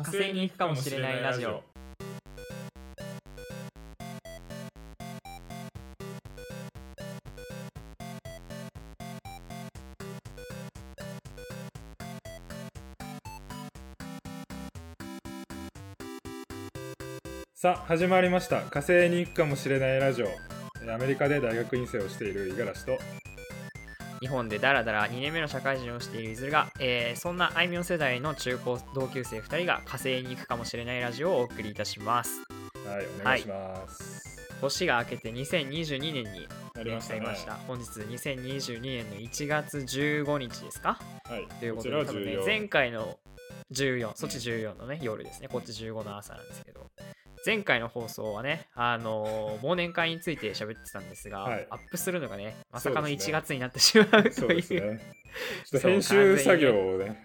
火星に行くかもしれないラジオ。さあ始まりました。火星に行くかもしれないラジオ。アメリカで大学院生をしている五十嵐と。日本でダラダラ2年目の社会人をしているいずるが、えーそんなあいみょん世代の中高同級生2人が火星に行くかもしれないラジオをお送りいたします。はいお願いします、年が明けて2022年になりましたね。なりました。本日2022年の1月15日ですか？はい。というこことで多分ね前回の14そっち14のね夜ですね。こっち15の朝なんですけど前回の放送はねあのー忘年会について喋ってたんですが、はい。アップするのがねまさかのそうですね。1月になってしまうとそう。いうですね。ちょっと編集作業をね、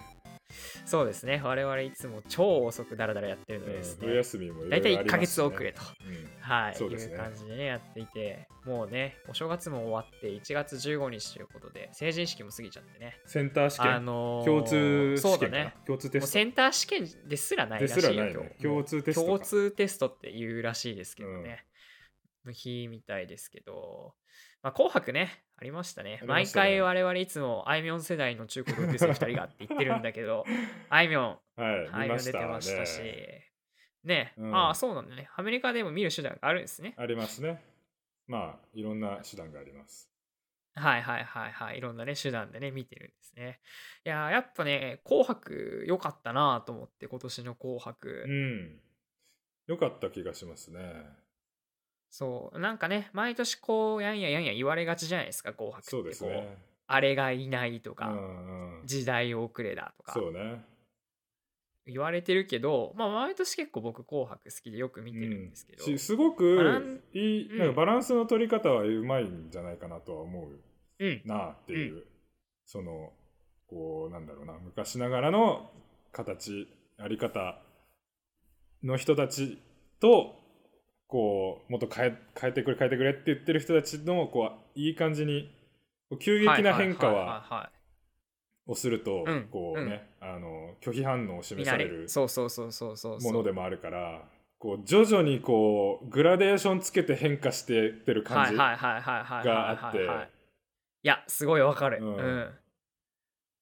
そうですね。我々いつも超遅くダラダラやってるのでですうん休みもいろ大体1いろありヶますしね。月遅れと、うん。はい、ね。いう感じでねやっていてもうねお正月も終わって1月15日ということで成人式も過ぎちゃってね。センター試験、あのー共通試験そうだね。共通テスト？センター試験ですらないらしいよ今日。共通テストか。共通テストっていうらしいですけどね、の日みたいですけど、まあ、紅白ねありましたね。毎回我々いつもあいみょん世代の中高同級生2人がって言ってるんだけど あいみょんはいあいみょん出てたましたし。ね。ああそうなんだね。アメリカでも見る手段があるんですね。ありますね。まあいろんな手段があります。はいはいはいはい。いろんなね手段でね見てるんですね。いやーやっぱね紅白良かったなと思って今年の紅白、うん。よかった気がしますねそうなんかね毎年こうやんややんや言われがちじゃないですか紅白って。こそうですね。あれがいないとうか、んうん。時代遅れだとか。そうね。言われてるけど、まあ、毎年結構僕紅白好きでよく見てるんですけど、しすごくいい、うん。なんかバランスの取り方はうまいんじゃないかなとは思ううんなっていう、そのこうなんだろうな昔ながらの形あり方の人たちとこうもっと変え変えてくれ変えてくれって言ってる人たちのこういい感じに急激な変化はをするとうんこうね、あの拒否反応を示されるそうそうそうそうそうそう。ものでもあるからこう徐々にこうグラデーションつけて変化してってる感じ、があって。はいやすごいわかる、ううんん。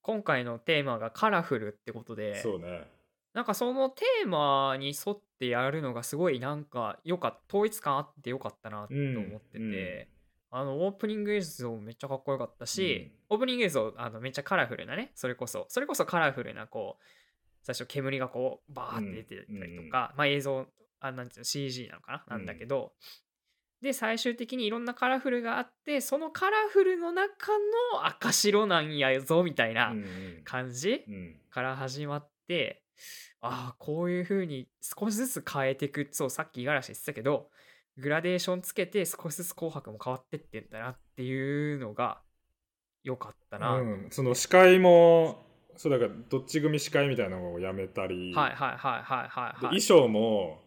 今回のテーマがカラフルってことでそうねなんかそのテーマに沿ってやるのがすごいなんかよかった統一感あってよかったなと思ってて、うん。うんあのオープニング映像めっちゃかっこよかったし、オープニング映像あのめっちゃカラフルなねそれこそそれこそカラフルなこう最初煙がこうバーって出てたりとか、まあ映像あなんていうの CG なのかな、なんだけど。で最終的にいろんなカラフルがあってそのカラフルの中の赤白なんやぞみたいなうんうん。感じ、うん。から始まってああこういう風に少しずつ変えていくそうさっき五十嵐言ってたけどグラデーションつけて少しずつ紅白も変わってってんだなっていうのが良かったな、うん、その司会もそうだからどっち組司会みたいなのをやめたり、はいはいはいはいはい衣装も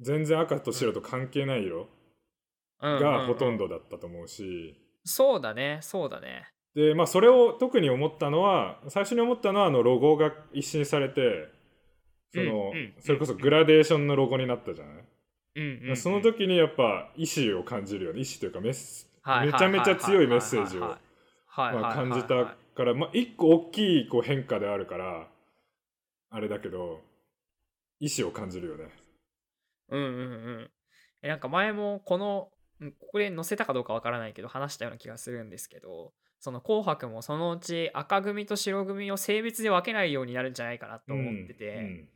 全然赤と白と関係ない色がほとんどどだったと思うし、そうだねそうだね。でまあそれを特に思ったのは最初に思ったのはあのロゴが一新されてその、それこそグラデーションのロゴになったじゃない、うんうん、うん、その時にやっぱ意思を感じるよね。意思というかメッセはいめちゃめちゃ強いメッセージをま感じたから、まあ、一個大きいこう変化であるからあれだけど意志を感じるよね。うんうんうん。えなんか前もこのうんここで載せたかどうかわからないけど話したような気がするんですけどその紅白もそのうち赤組と白組を性別で分けないようになるんじゃないかなと思ってて、うん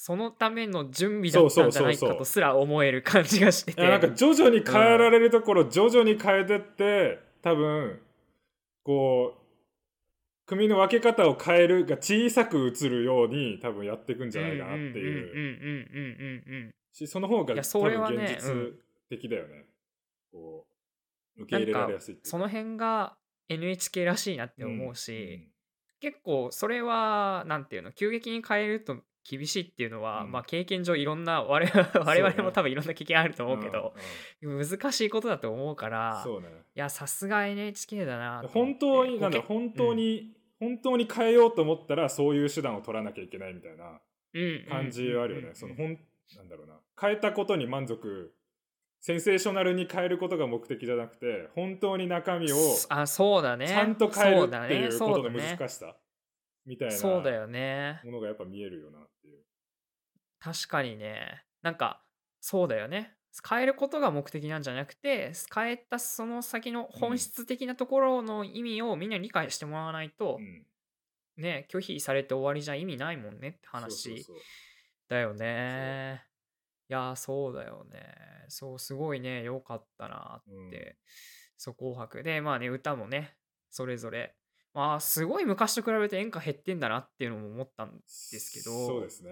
そのための準備だったんじゃないかとすら思える感じがして。てなんか徐々に変えられるところ、徐々に変えてって多分こう組の分け方を変えるが小さく映るように多分やっていくんじゃないかなっていう。うん。うんうんうんうんうんうんしその方が多分現実的だよね。こう受け入れられやすいっていうその辺が NHK らしいなって思うし、結構それはなんていうの急激に変えると厳しいっていうのは、うん。まあ経験上いろんな 我々我々も多分いろんな経験あるとうん思うけど、うん難しいことだと思うからいやさすが NHK だな本当になんだ本当に、本当に変えようと思ったらそういう手段を取らなきゃいけないみたいなうん感じはあるよね。うんそのほんなんだろうな。変えたことに満足センセーショナルに変えることが目的じゃなくて本当に中身をあそうだね。ちゃんと変えるっていうね。ことの難しさみたいなそうだよね。ものがやっぱ見えるよなっていう。確かにね。なんかそうだよね。変えることが目的なんじゃなくて変えたその先の本質的なところの意味をみんなに理解してもらわないとう、ん。ね拒否されて終わりじゃ意味ないもんねって話だよねいやそうだよね。そうすごいね良かったなって、そう紅白。でまあね歌もねそれぞれ。まあすごい昔と比べて演歌減ってんだなっていうのも思ったんですけどそうですね。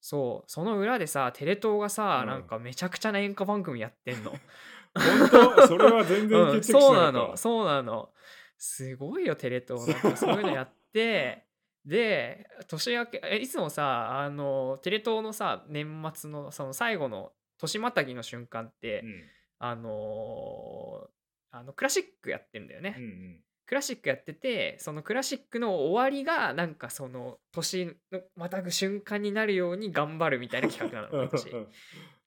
そうその裏でさテレ東がさ、うんなんかめちゃくちゃな演歌番組やってんの、本当？それは全然うん、そうなのそうなの。すごいよテレ東。なんかそういうのやってで年明けえいつもさあのテレ東のさ年末のその最後の年またぎの瞬間って、うんあのーあのクラシックやってんだよね、うんうんクラシックやっててそのクラシックの終わりがなんかその年のまたぐ瞬間になるように頑張るみたいな企画なの今年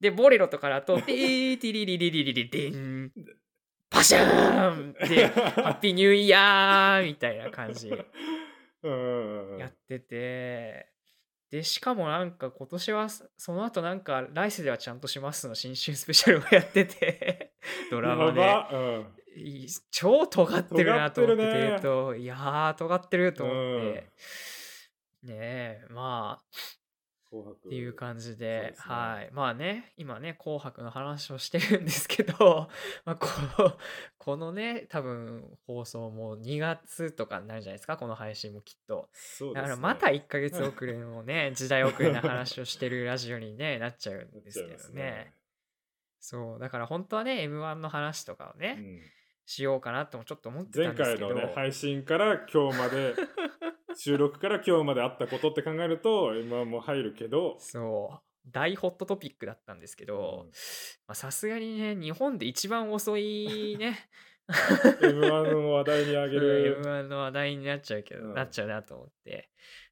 でボレロとかだと「ティリリリリリリデンパシャーン!」で「ハッピーニューイヤー!」みたいな感じやってて。でしかもなんか今年はそその後なんか来世ではちゃんとしますの新春スペシャルをやってて。ドラマで。うん。い超尖ってるなと思っててるね。てといやー尖ってると思って、ねえまあっていう感じでね。はい。まあね今ね「紅白」の話をしてるんですけど、まあ、このこのね多分放送も2月とかになるんじゃないですかこの配信もきっと。ね。だからまた1ヶ月遅れのね 時代遅れな話をしてるラジオに、ね、なっちゃうんですけどね。そうだから本当はね m 1の話とかをね、うん。しようかなともちょっと思ってた前んですけど、回のね配信から今日まで収録から今日まであったことって考えると M1 も入るけど。そう。大ホットトピックだったんですけどさすがにね日本で一番遅いね。M1 の話題にあげる。M1 の話題になっちゃうけど、うん。なっちゃうなと思って。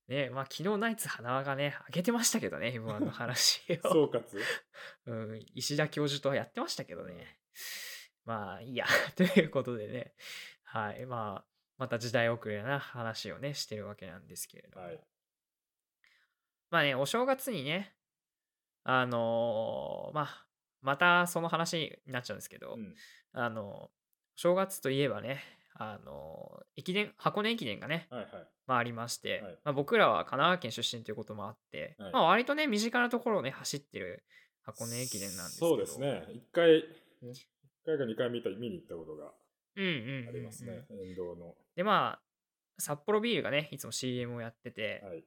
ねまあ昨日ナイツ花輪がね上げてましたけどね M1 の話を、総括？うん、石田教授とはやってましたけどね。まあいいや。ということでね。はいまあまた時代遅れな話をねしてるわけなんですけれども、はい。まあね、お正月にね、あのーまあ、またその話になっちゃうんですけど、うん。あの正月といえばね、あの駅伝、箱根駅伝がね、はいはい。まあ、ありまして、はい。まあ、僕らは神奈川県出身ということもあって、はい。まあ、割とね、身近なところをね、走ってる箱根駅伝なんですけど。そうですね。一回一回か二回見た見に行ったことがうんうんうんうん。ありますね。沿道ので、まあ、札幌ビールがね、いつも CM をやってて、はい。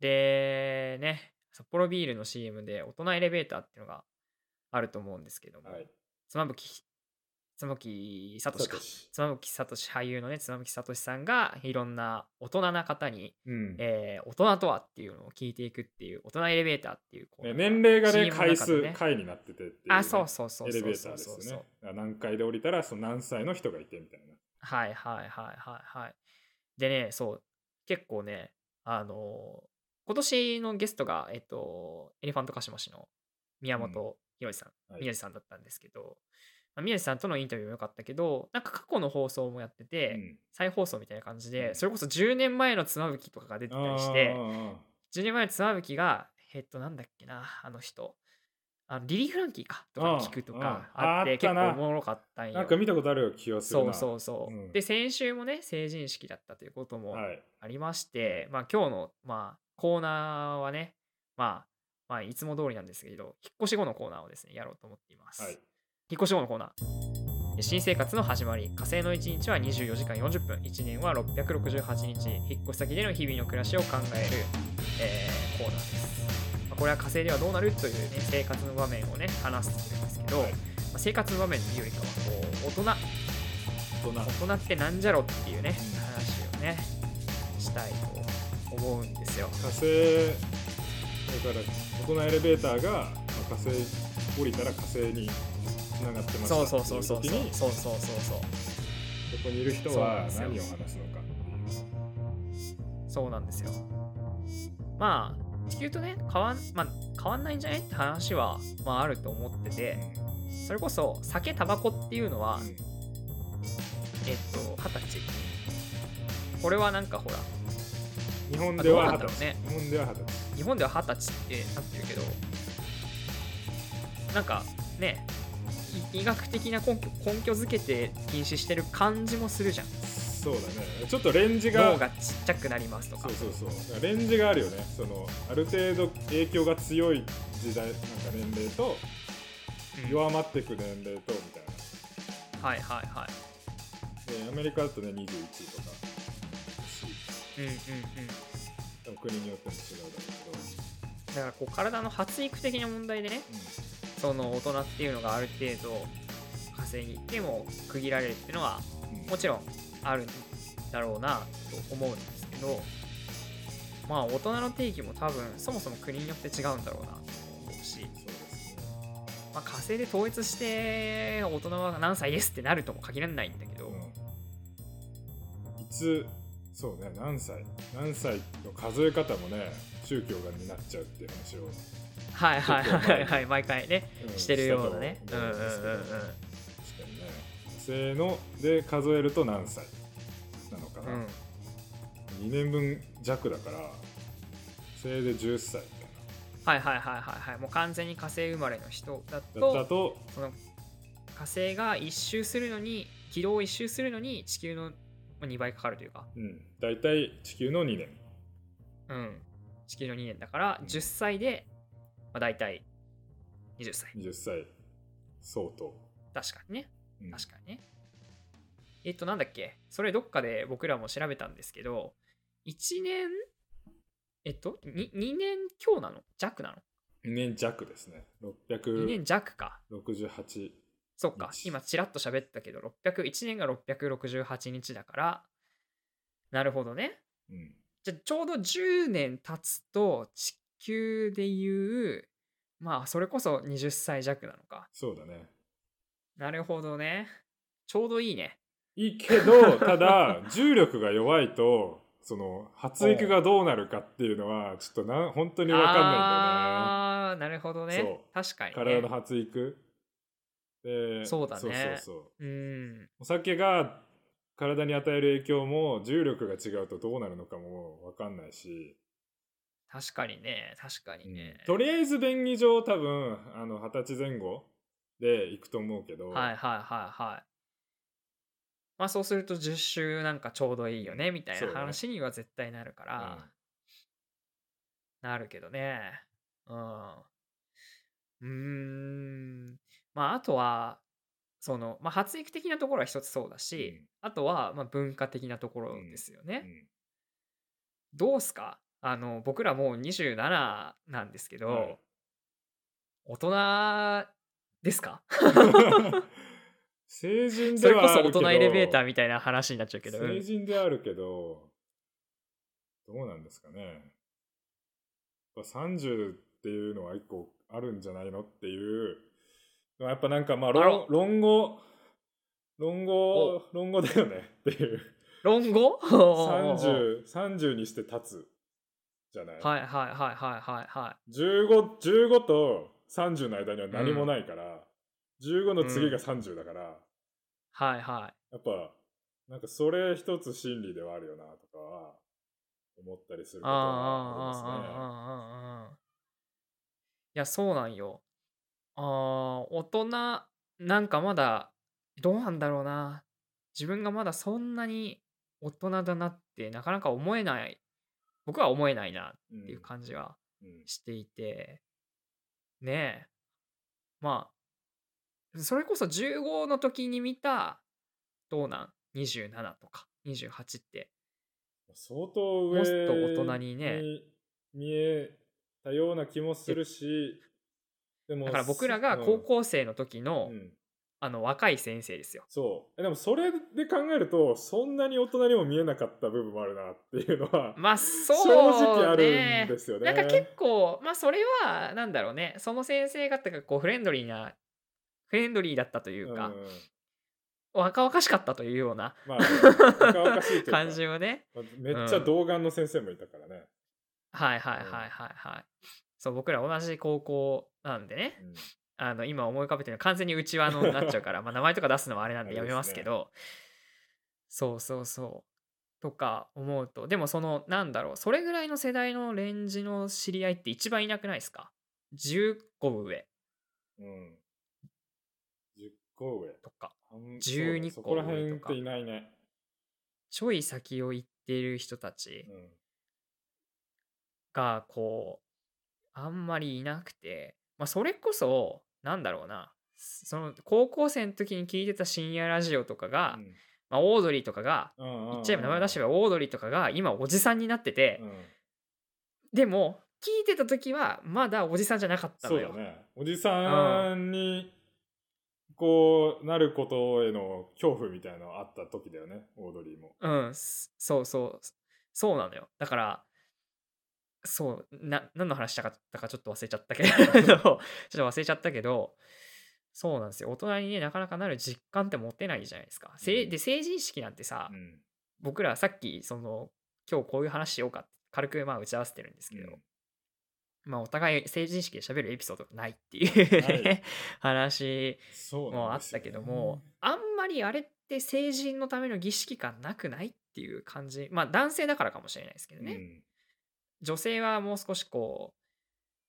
で、ね、札幌ビールの CM で大人エレベーターっていうのがあると思うんですけども、はい。妻夫木、妻夫木聡。か妻夫木聡俳優のね、妻夫木聡さんがいろんな大人な方に、うん。えー大人とはっていうのを聞いていくっていう、大人エレベーターっていう年齢がね回数ね。回になっててっていうね。あ、そうそうそうエそうレベーターですそうそうよね。だから何階で降りたらその何歳の人がいてみたいなはいはいはいはいはい。でね、そう、結構ね、あのー今年のゲストが、えっと、エレファントカシマシの宮本浩次さん、はい。宮地さんだったんですけど、まあ、宮地さんとのインタビューも良かったけど、なんか過去の放送もやってて、うん。再放送みたいな感じで、うん。それこそ10年前の妻夫木とかが出てたりして、あー10年前の妻夫木が、えっと、なんだっけな、あの人、あのリリー・フランキーかとか聞くとかあって、結構おもろかったんよ。なんか見たことある気がするそうなそうそう。うんで、先週もね、成人式だったということもはいありまして、まあ今日の、まあ、コーナーはね、まあ、まあ、いつも通りなんですけど、引っ越し後のコーナーをですね、やろうと思っています。はい引っ越し後のコーナー。新生活の始まり、火星の1日は24時間40分、1年は668日、引っ越し先での日々の暮らしを考える、えーコーナーです。まあこれは火星ではどうなるというね、生活の場面をね、話すんですけど、はい。まあ、生活の場面というよりかは、こう、大人、大人。ってなんじゃろっていうね話をねしたいと思うんですよ。火星だから大人エレベーターが、まあ火星降りたら火星につながってましたそうそうそうそうそうそうそうそうそこにいる人は何を話すのかそうなんですよまあ地球とね変わん,、まあ、変わんないんじゃないって話は、まあ、あると思っててそれこそ酒タバコっていうのは、うん。えっと二十歳。これはなんかほら日本では二十歳、ね。日本では二十歳。日本では二十歳ってなってるけどなんかねい医学的な根拠根拠づけて禁止してる感じもするじゃんそうだね。ちょっとレンジが脳がちっちゃくなりますとか。そうそうそう。レンジがあるよね。そのある程度影響が強い時代なんか年齢とうん。弱まっていく年齢とみたいな。はいはいはい。でアメリカだとね21とか。うんうんうん。でも国によっても違うだろうだからこう体の発育的な問題でねけど、その大人っていうのがある程度稼ぎでも区切られるっていうのはうんうん。もちろんあるんだろうなと思うんですけどまあ大人の定義も多分そもそも国によって違うんだろうなと思うし、まあ、火星で統一して大人は何歳ですってなるとも限らないんだけど、うん。いつそうね何歳何歳の数え方もね宗教がになっちゃうっていう話を、はいはいはいはい毎回ねうんしてるようなね。うんうんうんうん。確かにね。火星ので数えると何歳なうん。2年分弱だから火星で10歳みはいはいはいはいはい。もう完全に火星生まれの人だたいなだとったとその火星が一周するのに軌道を一周するのに地球の2倍かかるというか。うん。大体地球の2年。うん。地球の2年だから10歳で、まあ、大体20歳。20歳相当、確かにね。うん。確かにねえっとなんだっけ？それどっかで僕らも調べたんですけど1年えっと 2, 2年強なの？弱なの？2年弱ですね。2年弱か。668そっか日。今ちらっと喋ったけど601年が668日だから。なるほどね。うん。じゃあちょうど10年経つと地球でいうまあそれこそ20歳弱なのか。そうだね。なるほどね。ちょうどいいねいいけど ただ重力が弱いとその発育がどうなるかっていうのはちょっとな本当に分かんないんだよね。あなるほどね。確かに、ね、体の発育。でそうだね。そうそうそう。うん。お酒が体に与える影響も重力が違うとどうなるのかも分かんないし、確かにね。確かにね、とりあえず便宜上多分あの二十歳前後で行くと思うけど、はいはいはいはいまあそうすると10周なんかちょうどいいよねみたいな話には絶対なるから、なるけどね。うん。うーん。まああとはその、まあ、発育的なところは一つそうだし、あとはまあ文化的なところですよね、うん。どうすか？あの僕らもう27なんですけど、はい。大人ですか？成人それこそ大ではあるけど人エレベーターみたいな話になっちゃうけど、成人であるけどどうなんですかね。やっぱ30っていうのは一個あるんじゃないのっていうやっぱなんかまああら論論語論語論語だよねっていう。論語？30, 30にして立つじゃない、はいはいはいはいはいは 15, 15と30の間には何もないから、15の次が30だから、はいはい。やっぱ、なんかそれ一つ心理ではあるよなとかは思ったりすることはありますね。いや、そうなんよ。ああ、大人、なんかまだ、どうなんだろうな。自分がまだそんなに大人だなってなかなか思えない。僕は思えないなっていう感じはしていて。うんうん、ねえ。まあ、それこそ15の時に見たどうなん？27とか28って。相当上もっと大人にね。見えたような気もするし、でもだから僕らが高校生の時の、うん。うんあの若い先生ですよ。そう。えでもそれで考えるとそんなに大人にも見えなかった部分もあるなっていうのは、まあそう正直あるんね。ですよね。なんか結構まあそれはなんだろうね。その先生方がこうフレンドリーなフレンドリーだったというか、うん若々しかったというようなまあ、若々しいというか感じをねまあめっちゃ童顔の先生もいたからね。はいはいはいはいはい。そう、僕ら同じ高校なんでね、うんあの、今思い浮かべてるのは完全にうちわのになっちゃうから、まあ名前とか出すのはあれなんでやめますけど、そうそうそう。とか思うと、でもその、なんだろう、それぐらいの世代のレンジの知り合いって一番いなくないですか ?10 個上うん。10個上。とか、あん12そうそこら辺っていないね。ちょい先を行っている人たちうん。が、こう、あんまりいなくて、まあそれこそ、なんだろうな、その高校生の時に聞いてた深夜ラジオとかが、まあ、オードリーとかが、うん言っちゃえば名前出してばオードリーとかが今おじさんになってて、うんでも聞いてた時はまだおじさんじゃなかったのよ。そうだね。おじさんに、こう、なることへの恐怖みたいなのあった時だよね、オードリーも。うん、すそうそう。そうなのよ。だから、そう、な、何の話したかったかちょっと忘れちゃったけど、ちょっと忘れちゃったけど、そうなんですよ。大人にね、なかなかなる実感って持てないじゃないですか。せうんで、成人式なんてさ、うん。僕らさっき、その、今日こういう話しようかって軽くまあ打ち合わせてるんですけど、うんまあお互い成人式で喋るエピソードがないっていうね 話もあったけども、あんまりあれって成人のための儀式感なくないっていう感じ。まあ男性だからかもしれないですけどね、うん。女性はもう少しこ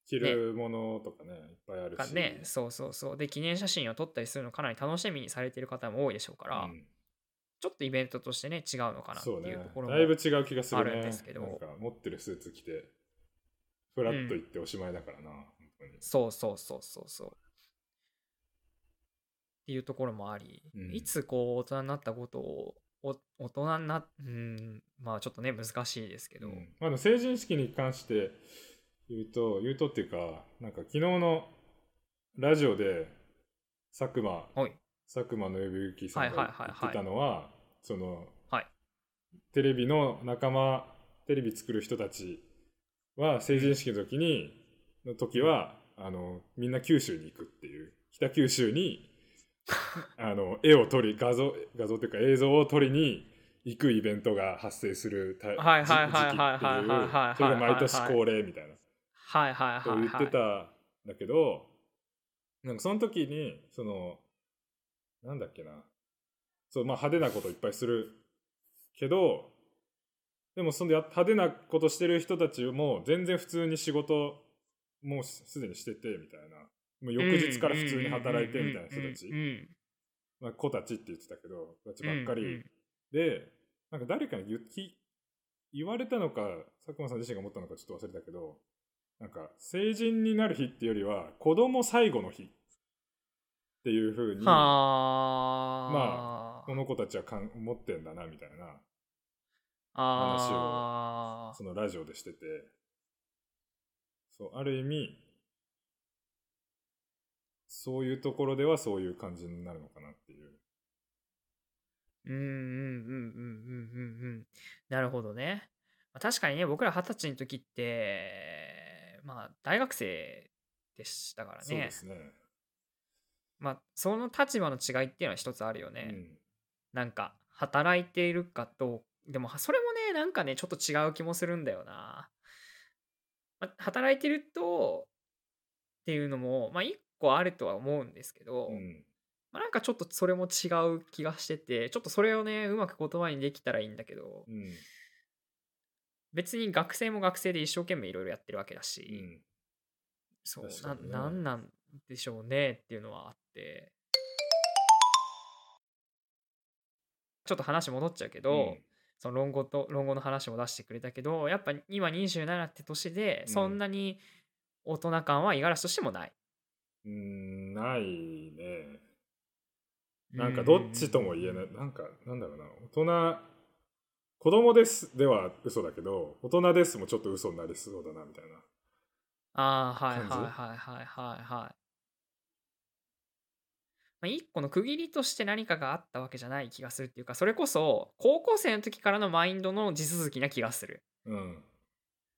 着るものとかね、いっぱいあるし。ね。そうそうそう。で記念写真を撮ったりするのかなり楽しみにされてる方も多いでしょうから、うん。ちょっとイベントとしてね違うのかなっていうところもだいぶ違う気がするね。あるんですけど。なんか持ってるスーツ着てフラッと行っておしまいだからな、本当に。そうそうそうそう。そう。っていうところもあり、うん。いつこう大人になったことをお大人になうんまあちょっとね難しいですけど、うん。まあ、成人式に関して言うと言うとっていうかなんか昨日のラジオで佐久間はい。佐久間信之さんはいがはいはいはい言ってたのはそのはい。テレビの仲間テレビ作る人たちは成人式の時にの時はあのみんな九州に行くっていう北九州に あの絵を撮り画像画像っていうか映像を撮りに行くイベントが発生する時期っていうそれが毎年恒例みたいなはいはいと言はいはいってたんだけどなんかその時にそのなんだっけなそうまあ派手なこといっぱいするけどでもそのや派手なことしてる人たちも全然普通に仕事もうすでにしててみたいな。もう翌日から普通に働いてみたいな人たち。まあ子たちって言ってたけど子たちばっかり。でなんか誰かに言き言われたのか佐久間さん自身が思ったのかちょっと忘れたけどなんか成人になる日っていうよりは子供最後の日っていうふうにはあ。まこの子たちはかん思ってんだなみたいなあそのラジオでしててそうある意味そういうところではそういう感じになるのかなっていう。うんうんうんうんうんうんうんなるほどね。まあ確かにね、僕ら二十歳の時って、まあ、大学生でしたからねそうで。すね。まあ、その立場の違いっていうのは一つあるよね。うんなんか、働いているかどう、でも、それもね、なんかね、ちょっと違う気もするんだよな。まあ、働いてると、っていうのも、まあ、一個あるとは思うんですけど、うん。まあ、なんかちょっとそれも違う気がしてて、ちょっとそれをね、うまく言葉にできたらいいんだけど、うん。別に学生も学生で一生懸命いろいろやってるわけだうし、ん。そう、ね。ななんなんでしょうねっていうのはあって、ちょっと話戻っちゃうけど、うんその論語と論語の話も出してくれたけど、やっぱ今27って年で、うんそんなに大人感は五十嵐としてもない。うーんないね。なんかどっちとも言えない。なんか、なんだろうな。大人、子供ですでは嘘だけど、大人ですもちょっと嘘になりそうだな、みたいな。ああ、はいはいはいはいはいはい。まあ、一個の区切りとして何かがあったわけじゃない気がするっていうか、それこそ高校生の時からのマインドの地続きな気がする。うん。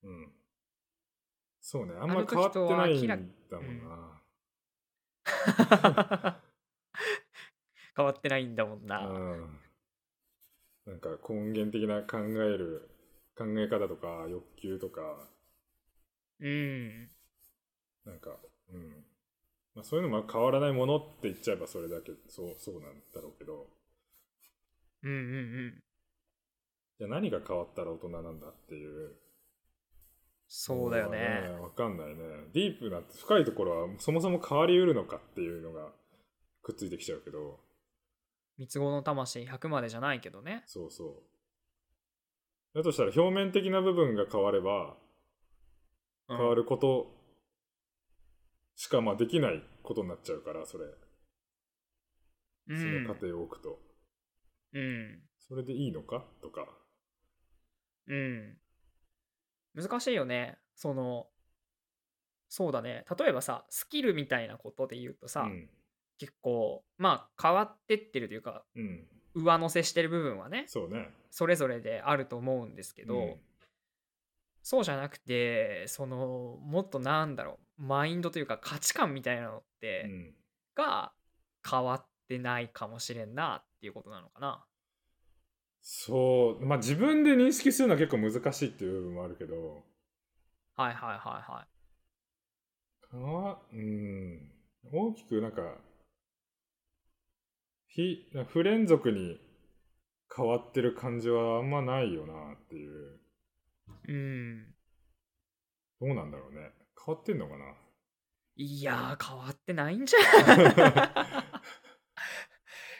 うん。そうね。あんあま変わってないんだもんな。変わってないんだもんな。うん。なんか根源的な考える、考え方とか欲求とか、うん。なんか、うん。まあ、そういうのも変わらないものって言っちゃえばそれだけ、そう、そうなんだろうけど、うんうんうん。じゃあ何が変わったら大人なんだっていう。そうだよね。のはわかんないね。ディープな深いところはそもそも変わりうるのかっていうのがくっついてきちゃうけど、三つ子の魂100までじゃないけどね。そうそう。だとしたら表面的な部分が変わればうん変わることしかまあできないことになっちゃうから、それ。うそんの過程を置くと。うん。それでいいのか？とか。うん。難しいよね。その、そうだね。例えばさ、スキルみたいなことで言うとさ、うん。結構、まあ変わってってるというか、うん。上乗せしてる部分はね、そうね。それぞれであると思うんですけど、うんそうじゃなくて、その、もっとなんだろう、マインドというか価値観みたいなのって、うん。が変わってないかもしれんなっていうことなのかな。そう、まあ自分で認識するのは結構難しいっていう部分もあるけど、はいはいはいはい。かわうん、大きくなんか、非、不連続に変わってる感じはあんまないよなっていう。うん。どうなんだろうね。変わってんのかな？いやー、変わってないんじゃ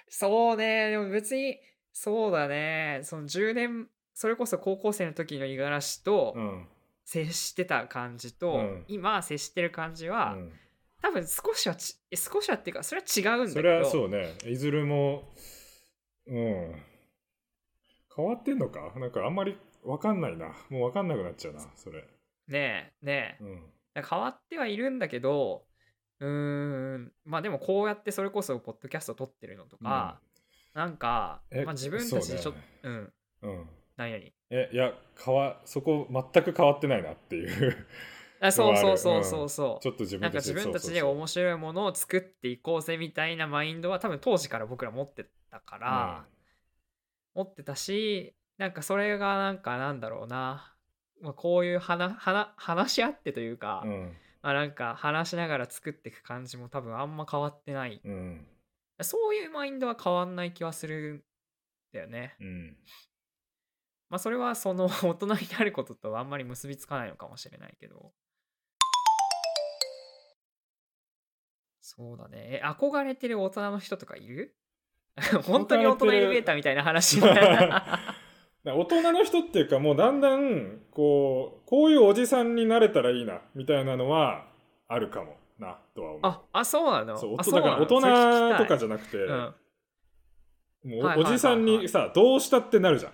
そうね、でも別に、そうだね、その10年、それこそ高校生の時の五十嵐とうん。接してた感じと、うん今接してる感じうは、ん、多分少しは少しはっていうか、それは違うんだけど、それはそうね。いずれも、うん。変わってんのか？なんかあんまりわかんないな。もうわかんなくなっちゃうな、それ。ねえ、ねえ。うん。変わってはいるんだけど、うーん、まあでもこうやってそれこそポッドキャスト撮ってるのとか、なんか、えまあ自分たちでちょっとね、うん、うん。何々。え、いや、変わ、そこ全く変わってないなっていう。あそうそうそううんそうそう。ちょっと自分なんか自分たちで面白いものを作っていこうぜみたいなマインドは多分当時から僕ら持ってたから、持ってたしなんかそれがなんかなんだろうな、まあ、こういう話話話し合ってというか、うん。まあ、なんか話しながら作っていく感じも多分あんま変わってない、うん。うん。そういうマインドは変わんない気はするんだよねうん。まあそれはその 大人になることとはあんまり結びつかないのかもしれないけどそうだねえ憧れてる大人の人とかいる？本当に大人に見えたみたいな話大人の人っていうかもうだんだんこうこういうおじさんになれたらいいなみたいなのはあるかもなとは思う。ああそうなの？そうあ大人だから大人とかじゃなくて、もうおじさんにさどうしたってなるじゃん。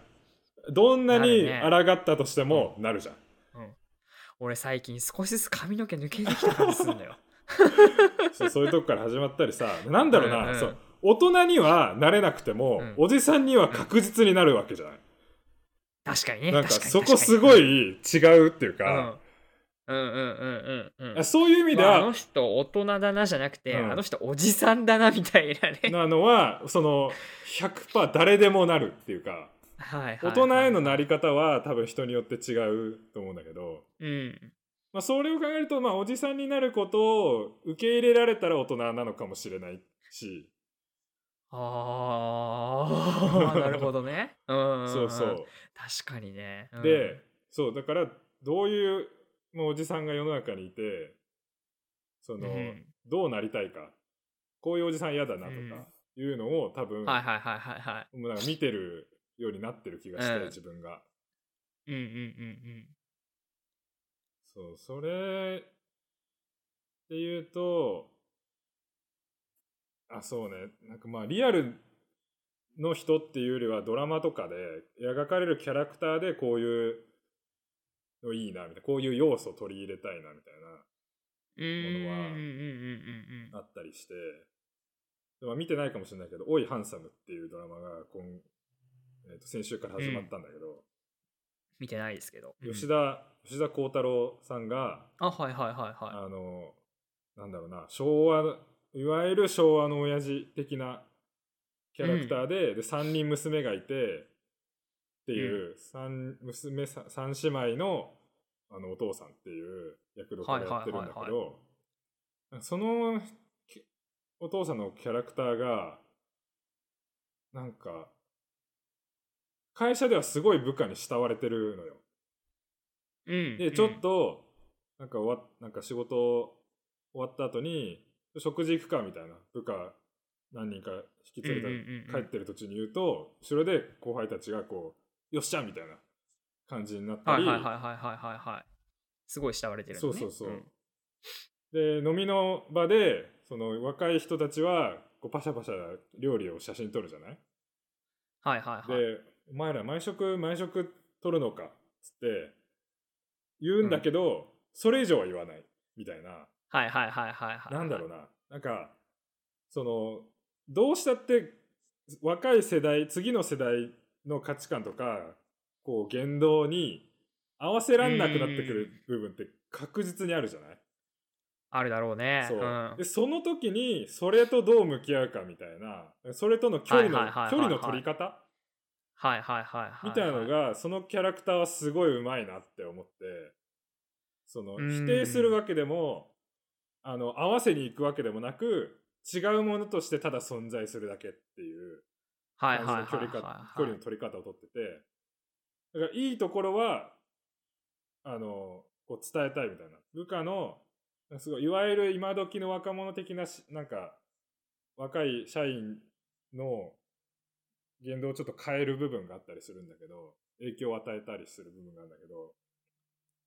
どんなに抗ったとしてもなるじゃん。俺最近少しずつ髪の毛抜けてきた感じするんだよ。そうそういうとこから始まったりさなんだろうな、うんうん。そう大人にはなれなくても、うん。おじさんには確実になるわけじゃない。確かにね。なんかそこすごい違うっていう確か。うん。うんうんうんそういう意味ではまああの人大人だなじゃなくて、うん。あの人おじさんだなみたいなね。なのはその100%誰でもなるっていうか。はい。大人へのなり方は多分人によって違うと思うんだけど、うん。まあ、それを考えると、まあ、おじさんになることを受け入れられたら大人なのかもしれないし、ああ、なるほどね。うんんんそうそう。確かにね。うんで、そうだからどういうもうおじさんが世の中にいてその、うんどうなりたいかこういうおじさん嫌だなとかいうのを多分、はいはいはいはいはい。もうなんか見てるようになってる気がして、うん自分が。うんうんうんそう、それっていうと、あ、そうね、なんかまあリアルの人っていうよりはドラマとかで描かれるキャラクターでこういうのいいなみたいな、こういう要素を取り入れたいなみたいな、うん。うんうんものはうんうんうんあったりして、でも見てないかもしれないけど、おいハンサムっていうドラマが今、えーと先週から始まったんだけど、見てないですけど。うん。吉田、吉田鋼太郎さんが、あ、はいはいはいはあの、なんだろうな、昭和、いわゆる昭和の親父的なキャラクターで、で、3人娘がいて、っていう、三娘さ、三姉妹のあのお父さんっていう役どころやってるんだけど、そのお父さんのキャラクターが、なんか、会社ではすごい部下に慕われてるのよ。うん。で、ちょっと、なんか終わなんか仕事終わった後に、食事行くかみたいな部下何人か引き連れた、うんうんうんうん。帰ってる途中に言うと、後ろで後輩たちがこう、よっしゃみたいな感じになったり、はいはいはいはいはいはい。はい。すごい慕われてるね。そうそうそう。うん。で、飲みの場で、その若い人たちは、こうパシャパシャ料理を写真撮るじゃない？はいはいはい。で、お前ら毎食毎食撮るのかっつって言うんだけど、それ以上は言わないみたいな、はいはいはいはいはい。なんだろうな、なんか、その、どうしたって若い世代、次の世代の価値観とか、こう言動に合わせらんなくなってくる部分って確実にあるじゃない？あるだろうね。そう、ん。でその時にそれとどう向き合うかみたいなそれとの距離の距離の取り方はいはいはいはい。みたいなのがそのキャラクターはすごいうまいなって思ってそのうん否定するわけでもあの合わせに行くわけでもなく違うものとしてただ存在するだけっていう距離はいか距離の取り方をとってて。だからいいところはあのこう伝えたいみたいな。部下のすごいいわゆる今時の若者的なしなんか若い社員の言動をちょっと変える部分があったりするんだけど影響を与えたりする部分があるんだけど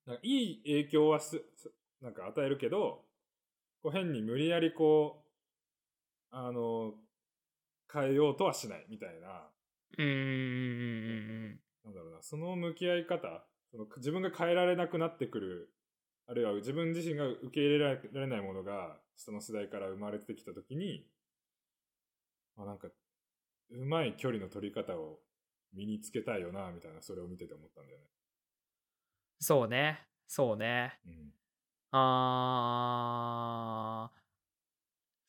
なんかいい影響はすすなんか与えるけどこう変に無理やりこうあの変えようとはしないみたいなうんうんうんうんなんだろうな、その向き合い方、その自分が変えられなくなってくる、あるいは自分自身が受け入れられないものが下の世代から生まれてきたときに、まあ、なんか、うまい距離の取り方を身につけたいよな、みたいな、それを見てて思ったんだよね。そうね。そうね。うん。あー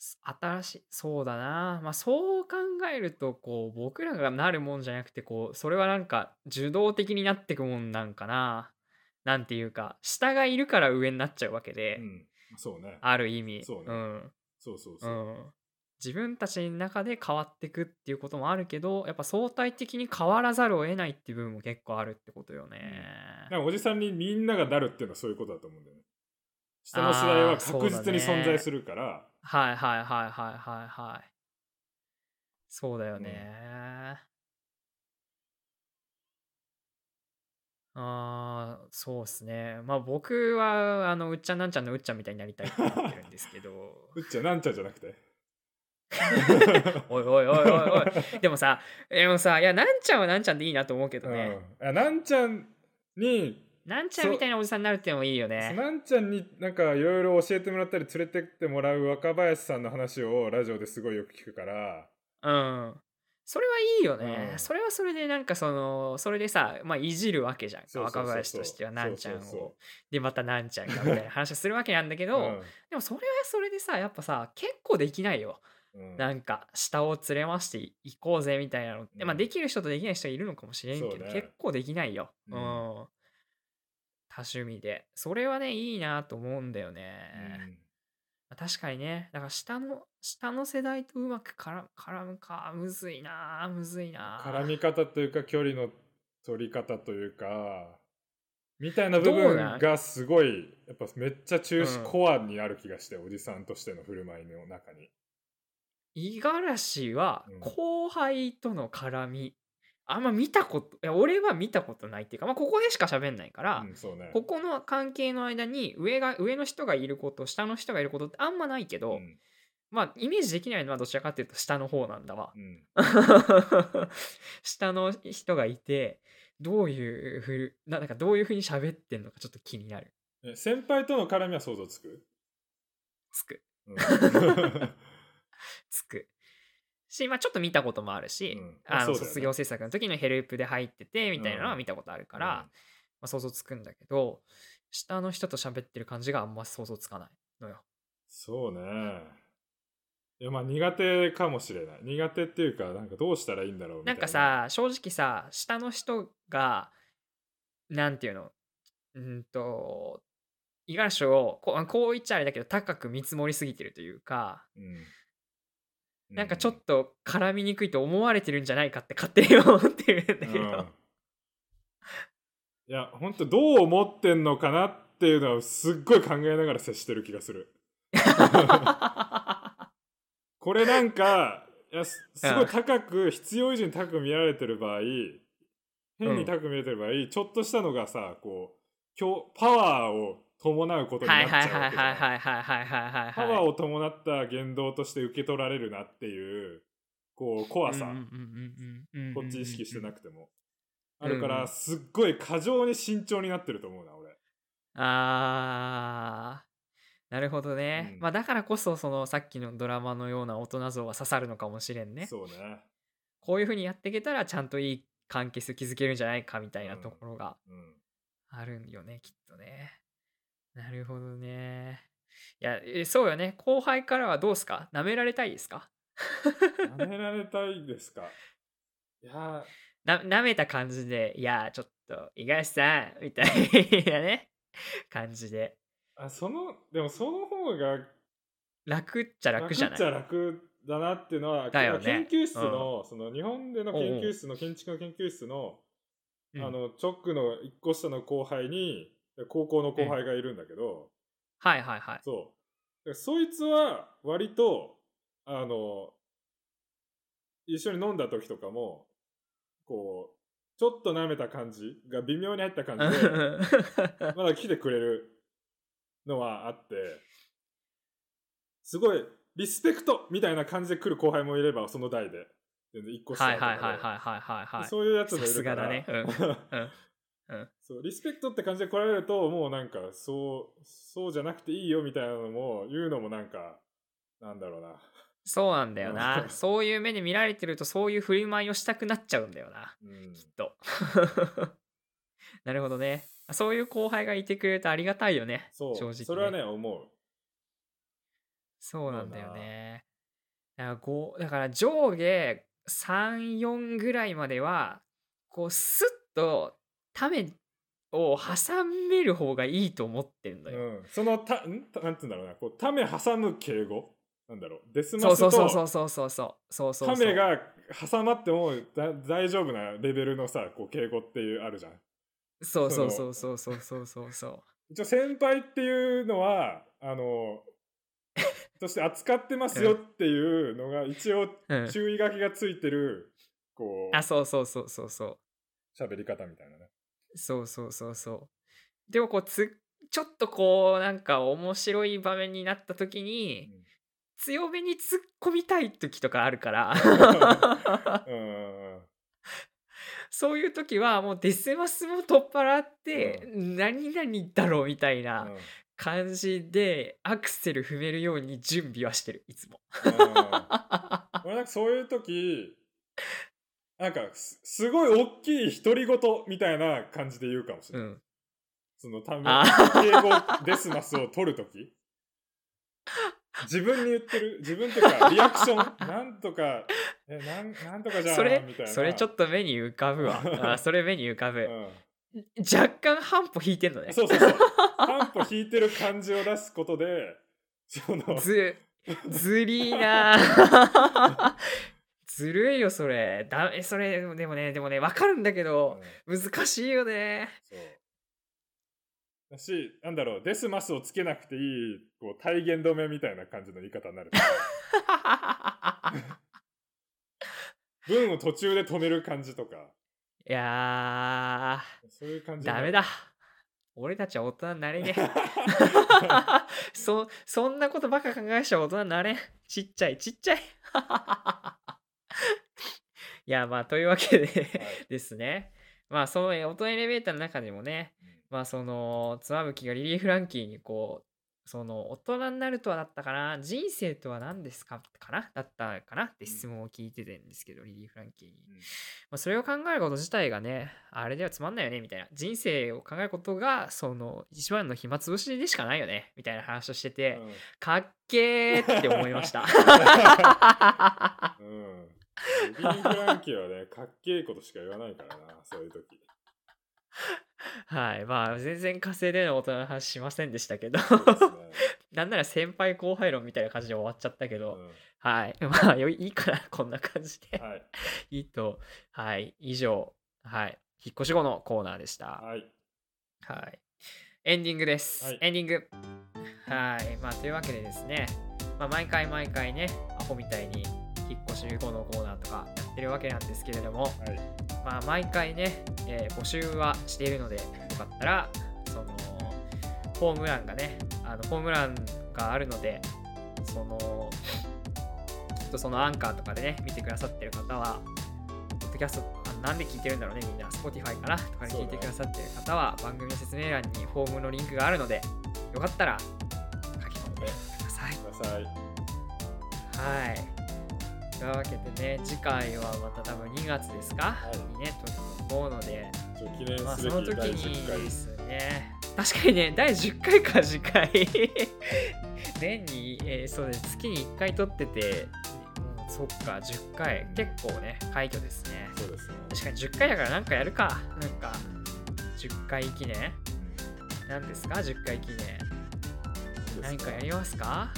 す新しい、そうだな。まあそう考えると、こう、僕らがなるもんじゃなくて、こう、それはなんか受動的になってくもんなんかな。なんていうか、下がいるから上になっちゃうわけで、うん。そうね。ある意味。そうねん。そうそうそうう。ん。自分たちの中で変わってくっていうこともあるけど、やっぱ相対的に変わらざるを得ないっていう部分も結構あるってことよね。なんかおじさんにみんながなるっていうのはそういうことだと思うんだよね。下の世代は確実に存在するから、はいはいはいはいはいはい。そうだよね。ああ、そうですね。まあ僕は、あの、うっちゃんなんちゃんのうっちゃんみたいになりたいって思ってるんですけど。うっちゃなんちゃんじゃなくて？おいおいおいおいおい。でもさ、でもさ、いや、なんちゃんはなんちゃんでいいなと思うけどね。うん、あなんちゃんになんちゃんみたいなおじさんになるってのもいいよそね。なんちゃんになんかいろいろ教えてもらったり連れてってもらう若林さんの話をラジオですごいよく聞くからうん。それはいいよね。うんそれはそれでなんかその、それでさ、まあいじるわけじゃん。若林としてはなんちゃんを。で、またなんちゃんがみたいな話をするわけなんだけど、うんでもそれはそれでさ、やっぱさ、結構できないよ。うんなんか、下を連れましていこうぜみたいなのっまあできる人とできない人いるのかもしれんけど、ね結構できないよ。ううんん。多趣味で。それはね、いいなと思うんだよね。まあ確かにね、だから下の、下の世代とうまく絡絡むか、むずいなむずいな絡み方というか距離の取り方というかみたいな部分がすごいやっぱめっちゃ中心、うん。コアにある気がしておじさんとしての振る舞いの中に。五十嵐はうん。後輩との絡み、あんま見たこと、いや俺は見たことないっていうか、まあ、ここでしか喋んないから、うんそうねここの関係の間に上が上の人がいること下の人がいることってあんまないけど、うんまあイメージできないのはどちらかっていうと下の方なんだわう。ん 下の人がいてどういうふうななんかどういうふうに喋ってんのかちょっと気になる。え先輩との絡みは想像つく、つくうん つく。し、まあちょっと見たこともあるし、うん。あのね。卒業制作の時のヘルプで入っててみたいなのは見たことあるから、まあ、想像つくんだけど下の人と喋ってる感じがあんま想像つかないのよ。そうね。いやまあ苦手かもしれない。苦手っていうか、なんかどうしたらいいんだろうみたな。いんかさ正直さ下の人がなんていうの？うんと五十嵐をこうこう言っちゃあれだけど高く見積もりすぎてるというかうんなんかちょっと絡みにくいと思われてるんじゃないかって勝手に思ってるんだけど、うん。いや本当どう思ってんのかなっていうのはすっごい考えながら接してる気がする。これなんかいやすすごい高く必要以上に高く見られてる場合変に高く見られてる場合、ちょっとしたのがさこう今日パワーを伴うことになはいっちゃうわはいはいけじゃんはいはいはいはいはいはいパワーを伴った言動として受け取られるなっていうこう怖さ、こっち意識してなくくても。あるかうんうんら、すっごい過剰に慎重になってると思うな、俺。あーなるほどね、うんまあだからこそそのさっきのドラマのような大人像は刺さるのかもしれんねそうね。こういう風にやっていけたらちゃんといい関係性築けるんじゃないかみたいなところがうん。あるんよね、きっとね。なるほどね。いや、えそうよね。後輩からはどうすか？舐められたいですか？舐められたいですか？いや。な舐めた感じで、いや、ちょっと、五十嵐さん、みたいなね、感じで。ーあ、その、でもその方が楽っちゃ楽じゃない？っちゃ楽だなっていうのは、だよね研究室の、その日本での研究室の、建築の研究室の、うん。あの、直の一個下の後輩に、高校の後輩がいるんだけど、はいはいはい。そう。でそいつは割と、あの、一緒に飲んだ時とかも、こう、ちょっと舐めた感じが微妙に入った感じで、まだ来てくれるのはあって、すごいリスペクトみたいな感じで来る後輩もいれば、その代で。全然一個下はいとかではいはいはいはいはいはい。そういうやつもいさするから。がだね。うん。うん。そうリスペクトって感じで来られるともうなんかそうそうじゃなくていいよみたいなのも言うのもなんかなんだろうな、そうなんだような。ん そういう目で見られてると、そういう振る舞いをしたくなっちゃうんだよな。うん、きっと。なるほどね。そういう後輩がいてくれるとありがたいよね。そう正直、それはね思うそうなんだよね。だからだから上下3、4ぐらいまでは、こうスッとためを挟める方がいいと思ってんのよ。うん、そのたん？たなんて言うんだろうな。こうため挟む敬語？なんだろう。デスそうマスとそうそうそうそうそうそうそうそう。ためが挟まってもだ大丈夫なレベルのさこう敬語っていうあるじゃん。そうそうそうそうそうそうそうそう。一応先輩っていうのはあのとして扱ってますよっていうのが一応うん。注意書きがついてるこうあそうそうそうそうそう。喋り方みたいなねそうそうそうそう。でもこうつちょっとこうなんか面白い場面になった時に、強めに突っ込みたい時とかあるから。うんうんうん。そういう時はもうデスマスも取っ払って、何々だろうみたいなうん。感じでアクセル踏めるように準備はしてるいつも。うん。俺なんかそういう時なんかすすごい大きい独り言みたいな感じで言うかもしれない、うん、そのためあ敬語デスマスを取る時。自分に言ってる自分っていうかリアクション。なんとかえなんなんとかじゃんそれみたいな。それちょっと目に浮かぶわ。あそれ目に浮かぶ、うん。若干半歩引いてんのね。そうそうそう。半歩引いてる感じを出すことでそのずずりーなーずるいよそれ。だえそれでもねでもねわかるんだけうん。ど難しいよね。だしなんだろうデスマスをつけなくていいこう体言止めみたいな感じの言い方になる 文を途中で止める感じとか。いやそういう感ーじダメだ。俺たちは大人になれねえ。そそんなことばっか考えちゃ大人になれん。ちっちゃいちっちゃいいやまあというわけではい。ですね。まあその大人エレベーターの中でもねまあその妻夫木がリリー・フランキーにこうその大人になるとはだったかな人生とは何ですか？かなだったかなって質問を聞いててんですけど、リリー・フランキーに、うん。まあ、それを考えること自体がねあれではつまんないよねみたいな。人生を考えることがその一番の暇つぶしでしかないよねみたいな話をしてて、うんかっけーって思いました。うんリリー・フランキーはね かっけえことしか言わないからなそういう時はい。まあ、全然火星での大人の話しませんでしたけど、ね。なんなら先輩後輩論みたいな感じで終わっちゃったけど、うはい。まあ、よいいかな、こんな感じでん。。はい。いいと、はい。以上、はい。引っ越し後のコーナーでした。はい。はい。エンディングです。はいエンディング。はい。まあ、というわけでですね、まあ、毎回毎回ね、アホみたいに引っ越し後のコーナーとかやってるわけなんですけれども、はい。まあ、毎回ね、えー募集はしているので、よかったら、その、ホームランがね、あのホームランがあるので、その、きっとそのアンカーとかでね、見てくださってる方は、ポッドキャスト、あなんで聞いてるんだろうね、みんな、Spotify かなとかで聞いてくださってる方は、番組の説明欄にフォームのリンクがあるので、よかったら書き込んでください。ください。はい。というわけでね、次回はまた多分2月ですか、はいにね、撮ると思うので、記念まあ、すその時べき第10回。にですね、確かにね、第10回か、次回。年に、えーそうです、月に1回撮ってて、そっか、10回。結構ね、快挙ですね。そうですね。確かに10回だからなんかやるか。なんか、10回記念何ですか ?10 回記念。何かやりますか？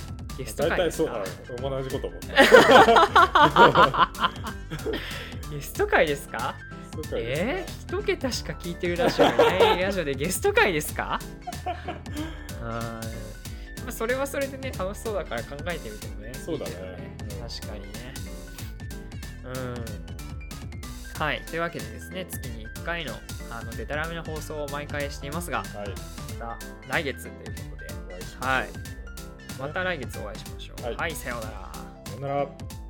ゲスト大体そう会ですか？だ、同じこと思った。ゲスト会ですか？えー、一桁しか聞いてるラジオがいない ラジオでゲスト会ですか？うんまあそれはそれでね楽しそうだから考えてみてもね。そうだね。いいけどうん確かにね。うん。はい。というわけでですね月に1回のあのデタラメな放送を毎回していますがはい。また来月ということで。はいまた来月お会いしましょう。はい。はい、さようなら。さよなら。